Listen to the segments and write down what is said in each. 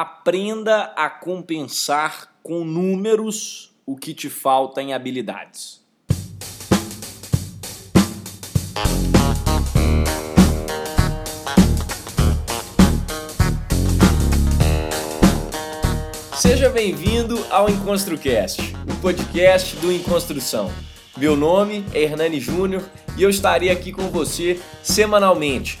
Aprenda a compensar com números o que te falta em habilidades. Seja bem-vindo ao EnconstruCast, o podcast do Enconstrução. Meu nome é Hernani Júnior e eu estarei aqui com você semanalmente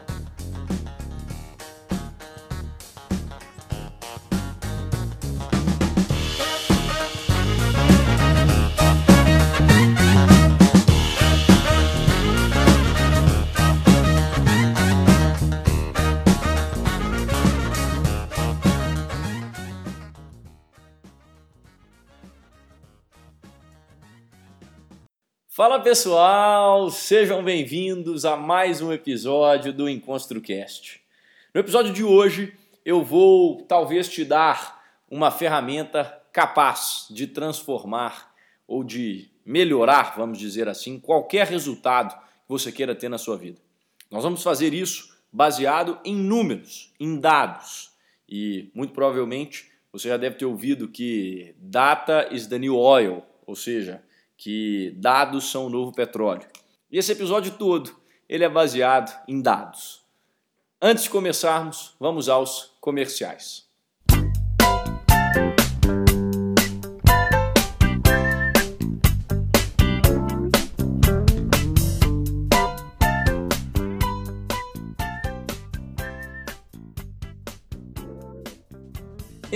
Fala pessoal, sejam bem-vindos a mais um episódio do EnconstruCast. No episódio de hoje eu vou talvez te dar uma ferramenta capaz de transformar ou de melhorar, vamos dizer assim, qualquer resultado que você queira ter na sua vida. Nós vamos fazer isso baseado em números, em dados. E muito provavelmente você já deve ter ouvido que data is the new oil, ou seja, que dados são o novo petróleo. E esse episódio todo, ele é baseado em dados. Antes de começarmos, vamos aos comerciais.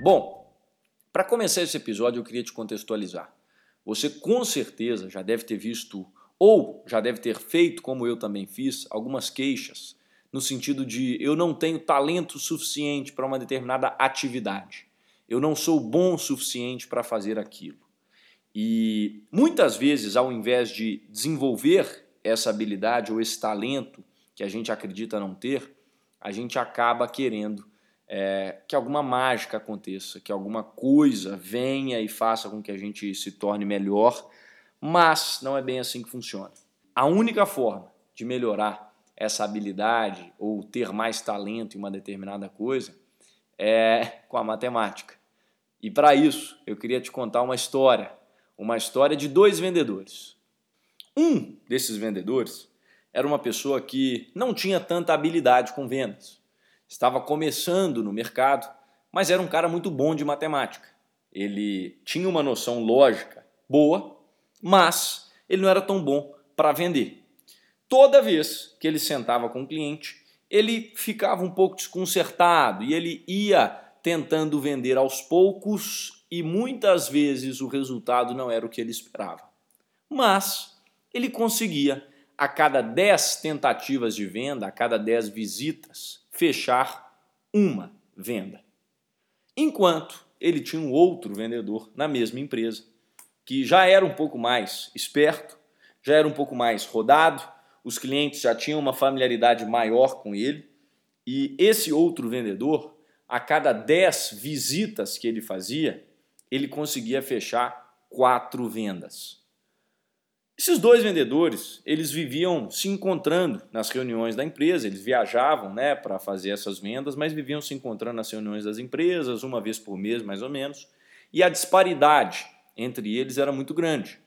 Bom, para começar esse episódio eu queria te contextualizar. Você com certeza já deve ter visto ou já deve ter feito, como eu também fiz, algumas queixas no sentido de eu não tenho talento suficiente para uma determinada atividade. Eu não sou bom o suficiente para fazer aquilo. E muitas vezes, ao invés de desenvolver essa habilidade ou esse talento que a gente acredita não ter, a gente acaba querendo é, que alguma mágica aconteça, que alguma coisa venha e faça com que a gente se torne melhor, mas não é bem assim que funciona. A única forma de melhorar essa habilidade ou ter mais talento em uma determinada coisa é com a matemática. E para isso, eu queria te contar uma história, uma história de dois vendedores. Um desses vendedores era uma pessoa que não tinha tanta habilidade com vendas estava começando no mercado, mas era um cara muito bom de matemática. Ele tinha uma noção lógica boa, mas ele não era tão bom para vender. Toda vez que ele sentava com o cliente, ele ficava um pouco desconcertado e ele ia tentando vender aos poucos e muitas vezes o resultado não era o que ele esperava. Mas ele conseguia, a cada 10 tentativas de venda, a cada 10 visitas, fechar uma venda. Enquanto ele tinha um outro vendedor na mesma empresa, que já era um pouco mais esperto, já era um pouco mais rodado, os clientes já tinham uma familiaridade maior com ele, e esse outro vendedor, a cada 10 visitas que ele fazia, ele conseguia fechar quatro vendas. Esses dois vendedores, eles viviam se encontrando nas reuniões da empresa, eles viajavam né, para fazer essas vendas, mas viviam se encontrando nas reuniões das empresas, uma vez por mês mais ou menos, e a disparidade entre eles era muito grande,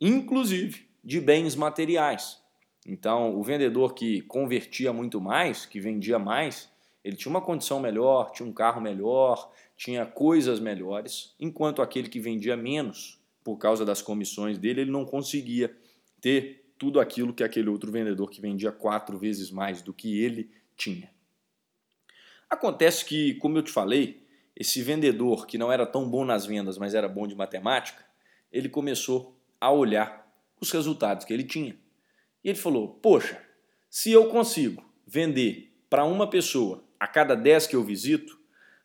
inclusive de bens materiais. Então, o vendedor que convertia muito mais, que vendia mais, ele tinha uma condição melhor, tinha um carro melhor, tinha coisas melhores, enquanto aquele que vendia menos por causa das comissões dele, ele não conseguia ter tudo aquilo que aquele outro vendedor que vendia quatro vezes mais do que ele tinha. Acontece que, como eu te falei, esse vendedor que não era tão bom nas vendas, mas era bom de matemática, ele começou a olhar os resultados que ele tinha. E ele falou: Poxa, se eu consigo vender para uma pessoa a cada 10 que eu visito,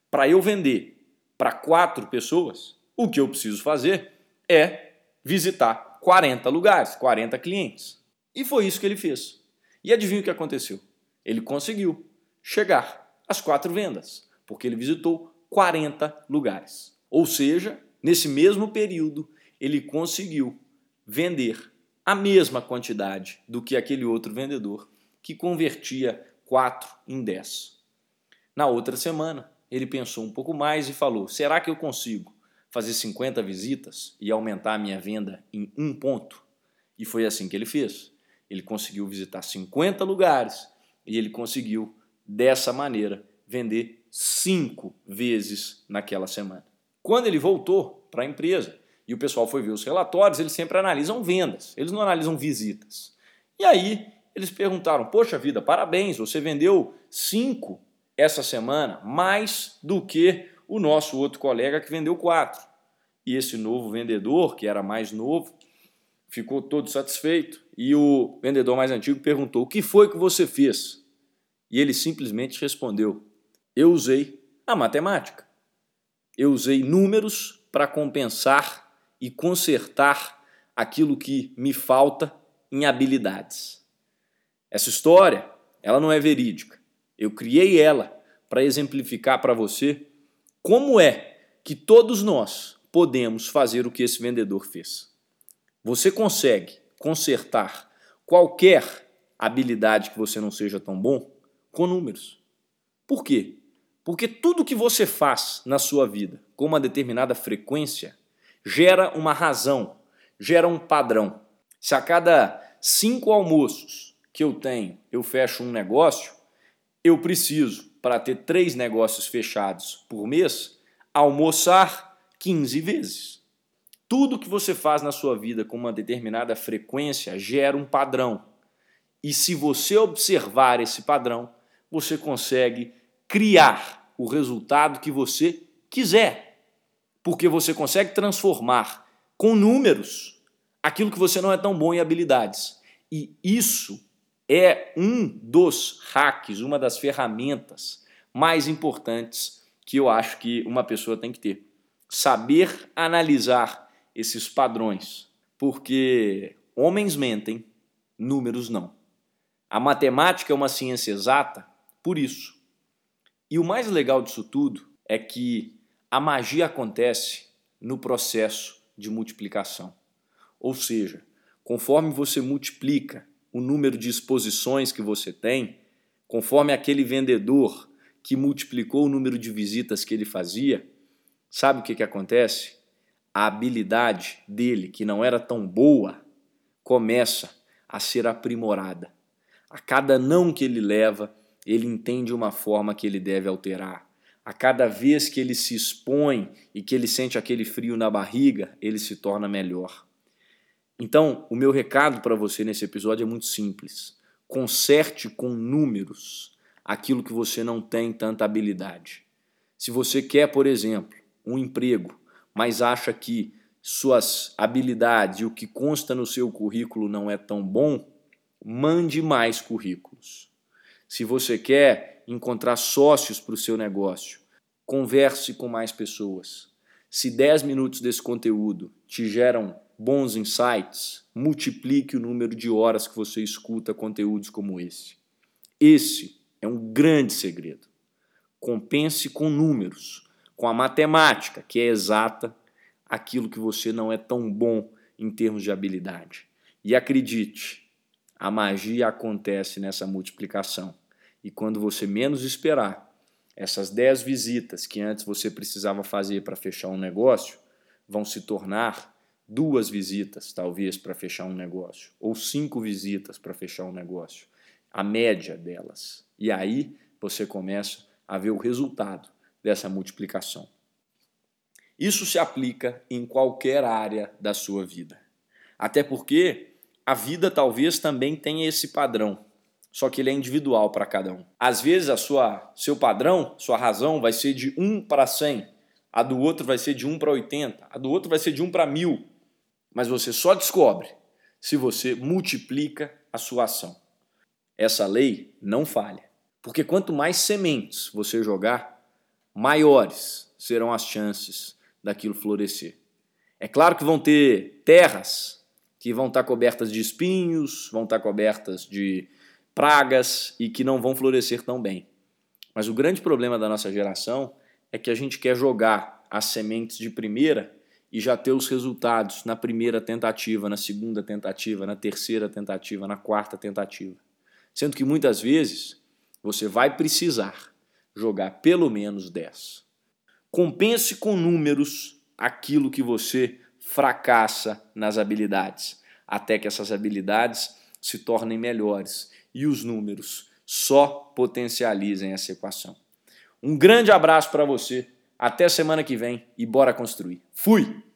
para eu vender para quatro pessoas, o que eu preciso fazer é visitar 40 lugares, 40 clientes. E foi isso que ele fez. E adivinha o que aconteceu? Ele conseguiu chegar às quatro vendas, porque ele visitou 40 lugares. Ou seja, nesse mesmo período, ele conseguiu vender a mesma quantidade do que aquele outro vendedor que convertia 4 em 10. Na outra semana, ele pensou um pouco mais e falou: será que eu consigo fazer 50 visitas e aumentar a minha venda em um ponto? E foi assim que ele fez. Ele conseguiu visitar 50 lugares e ele conseguiu, dessa maneira, vender cinco vezes naquela semana. Quando ele voltou para a empresa e o pessoal foi ver os relatórios, eles sempre analisam vendas, eles não analisam visitas. E aí eles perguntaram: Poxa vida, parabéns, você vendeu cinco essa semana, mais do que o nosso outro colega que vendeu quatro. E esse novo vendedor, que era mais novo, ficou todo satisfeito. E o vendedor mais antigo perguntou: O que foi que você fez? E ele simplesmente respondeu: Eu usei a matemática. Eu usei números para compensar e consertar aquilo que me falta em habilidades. Essa história, ela não é verídica. Eu criei ela para exemplificar para você como é que todos nós podemos fazer o que esse vendedor fez. Você consegue consertar qualquer habilidade que você não seja tão bom com números. Por quê? Porque tudo que você faz na sua vida com uma determinada frequência gera uma razão, gera um padrão. Se a cada cinco almoços que eu tenho eu fecho um negócio, eu preciso, para ter três negócios fechados por mês, almoçar 15 vezes. Tudo que você faz na sua vida com uma determinada frequência gera um padrão. E se você observar esse padrão, você consegue criar o resultado que você quiser. Porque você consegue transformar com números aquilo que você não é tão bom em habilidades. E isso é um dos hacks, uma das ferramentas mais importantes que eu acho que uma pessoa tem que ter. Saber analisar esses padrões, porque homens mentem, números não. A matemática é uma ciência exata por isso. E o mais legal disso tudo é que a magia acontece no processo de multiplicação. Ou seja, conforme você multiplica o número de exposições que você tem, conforme aquele vendedor que multiplicou o número de visitas que ele fazia, sabe o que, que acontece? A habilidade dele, que não era tão boa, começa a ser aprimorada. A cada não que ele leva, ele entende uma forma que ele deve alterar. A cada vez que ele se expõe e que ele sente aquele frio na barriga, ele se torna melhor. Então, o meu recado para você nesse episódio é muito simples. Conserte com números aquilo que você não tem tanta habilidade. Se você quer, por exemplo, um emprego, mas acha que suas habilidades e o que consta no seu currículo não é tão bom, mande mais currículos. Se você quer encontrar sócios para o seu negócio, converse com mais pessoas. Se 10 minutos desse conteúdo te geram bons insights, multiplique o número de horas que você escuta conteúdos como esse. Esse é um grande segredo. Compense com números, com a matemática, que é exata, aquilo que você não é tão bom em termos de habilidade. E acredite, a magia acontece nessa multiplicação. E quando você menos esperar, essas 10 visitas que antes você precisava fazer para fechar um negócio vão se tornar duas visitas, talvez, para fechar um negócio, ou cinco visitas para fechar um negócio, a média delas. E aí você começa a ver o resultado dessa multiplicação. Isso se aplica em qualquer área da sua vida. Até porque a vida talvez também tenha esse padrão, só que ele é individual para cada um. Às vezes a sua seu padrão, sua razão vai ser de 1 para 100, a do outro vai ser de 1 para 80, a do outro vai ser de 1 para 1000. Mas você só descobre se você multiplica a sua ação. Essa lei não falha, porque quanto mais sementes você jogar, maiores serão as chances daquilo florescer. É claro que vão ter terras que vão estar cobertas de espinhos, vão estar cobertas de pragas e que não vão florescer tão bem. Mas o grande problema da nossa geração é que a gente quer jogar as sementes de primeira e já ter os resultados na primeira tentativa, na segunda tentativa, na terceira tentativa, na quarta tentativa. Sendo que muitas vezes você vai precisar jogar pelo menos 10. Compense com números aquilo que você fracassa nas habilidades, até que essas habilidades se tornem melhores e os números só potencializem essa equação. Um grande abraço para você, até semana que vem e bora construir. Fui!